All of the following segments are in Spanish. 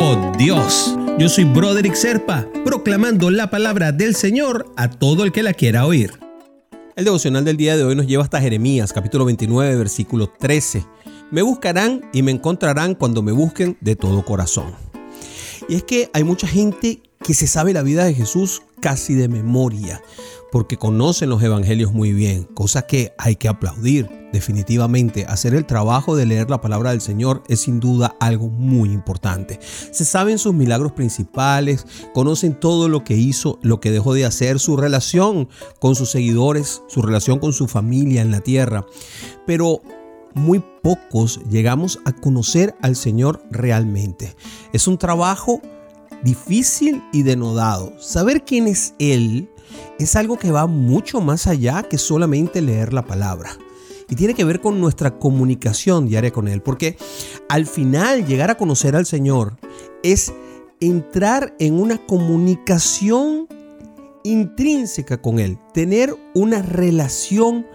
Oh Dios, yo soy Broderick Serpa, proclamando la palabra del Señor a todo el que la quiera oír. El devocional del día de hoy nos lleva hasta Jeremías, capítulo 29, versículo 13. Me buscarán y me encontrarán cuando me busquen de todo corazón. Y es que hay mucha gente que se sabe la vida de Jesús casi de memoria, porque conocen los evangelios muy bien, cosa que hay que aplaudir. Definitivamente, hacer el trabajo de leer la palabra del Señor es sin duda algo muy importante. Se saben sus milagros principales, conocen todo lo que hizo, lo que dejó de hacer, su relación con sus seguidores, su relación con su familia en la tierra. Pero muy pocos llegamos a conocer al Señor realmente. Es un trabajo difícil y denodado. Saber quién es Él es algo que va mucho más allá que solamente leer la palabra. Y tiene que ver con nuestra comunicación diaria con Él. Porque al final llegar a conocer al Señor es entrar en una comunicación intrínseca con Él. Tener una relación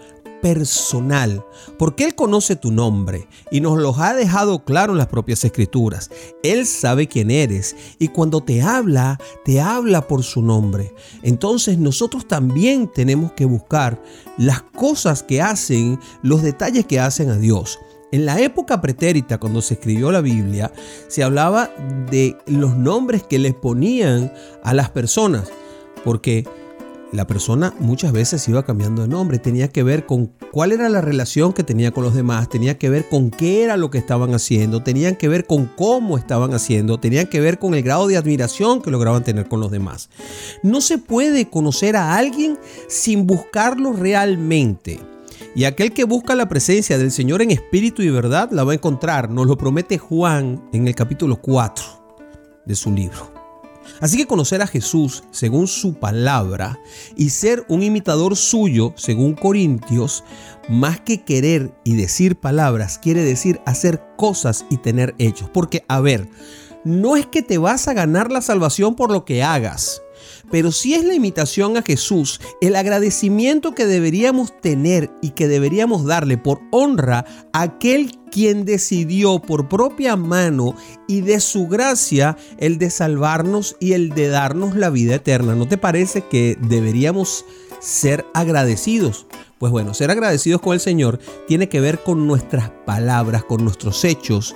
personal, porque Él conoce tu nombre y nos lo ha dejado claro en las propias escrituras. Él sabe quién eres y cuando te habla, te habla por su nombre. Entonces nosotros también tenemos que buscar las cosas que hacen, los detalles que hacen a Dios. En la época pretérita, cuando se escribió la Biblia, se hablaba de los nombres que les ponían a las personas, porque la persona muchas veces iba cambiando de nombre, tenía que ver con cuál era la relación que tenía con los demás, tenía que ver con qué era lo que estaban haciendo, tenían que ver con cómo estaban haciendo, tenían que ver con el grado de admiración que lograban tener con los demás. No se puede conocer a alguien sin buscarlo realmente. Y aquel que busca la presencia del Señor en espíritu y verdad la va a encontrar, nos lo promete Juan en el capítulo 4 de su libro. Así que conocer a Jesús según su palabra y ser un imitador suyo según Corintios, más que querer y decir palabras, quiere decir hacer cosas y tener hechos. Porque, a ver, no es que te vas a ganar la salvación por lo que hagas. Pero si es la imitación a Jesús, el agradecimiento que deberíamos tener y que deberíamos darle por honra a aquel quien decidió por propia mano y de su gracia el de salvarnos y el de darnos la vida eterna. ¿No te parece que deberíamos ser agradecidos? Pues bueno, ser agradecidos con el Señor tiene que ver con nuestras palabras, con nuestros hechos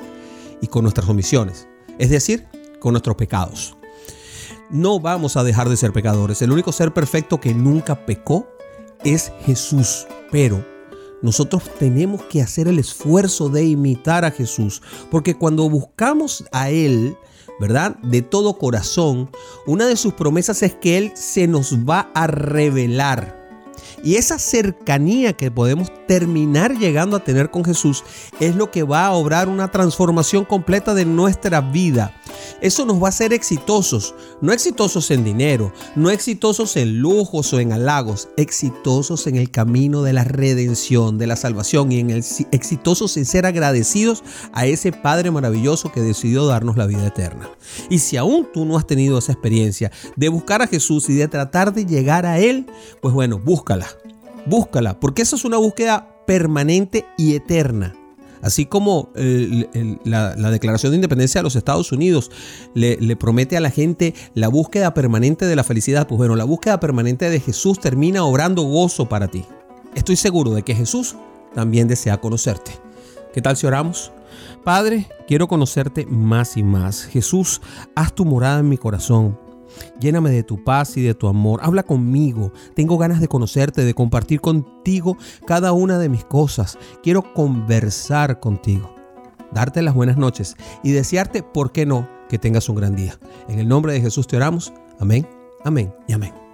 y con nuestras omisiones. Es decir, con nuestros pecados no vamos a dejar de ser pecadores. El único ser perfecto que nunca pecó es Jesús. Pero nosotros tenemos que hacer el esfuerzo de imitar a Jesús. Porque cuando buscamos a Él, ¿verdad? De todo corazón, una de sus promesas es que Él se nos va a revelar. Y esa cercanía que podemos terminar llegando a tener con Jesús es lo que va a obrar una transformación completa de nuestra vida. Eso nos va a hacer exitosos, no exitosos en dinero, no exitosos en lujos o en halagos, exitosos en el camino de la redención, de la salvación y en el exitosos en ser agradecidos a ese Padre maravilloso que decidió darnos la vida eterna. Y si aún tú no has tenido esa experiencia de buscar a Jesús y de tratar de llegar a Él, pues bueno, búscala, búscala, porque esa es una búsqueda permanente y eterna. Así como la, Declaración de Independencia de los Estados Unidos le, le, promete a la gente la búsqueda permanente de la felicidad, pues bueno, la búsqueda permanente de Jesús termina obrando gozo para ti. Estoy seguro de que Jesús también desea conocerte. ¿Qué tal si oramos? Padre, quiero conocerte más y más. Jesús, haz tu morada en mi corazón. Lléname de tu paz y de tu amor. Habla conmigo. Tengo ganas de conocerte, de compartir contigo cada una de mis cosas. Quiero conversar contigo. Darte las buenas noches y desearte, ¿por qué no?, que tengas un gran día. En el nombre de Jesús te oramos. Amén, amén y amén.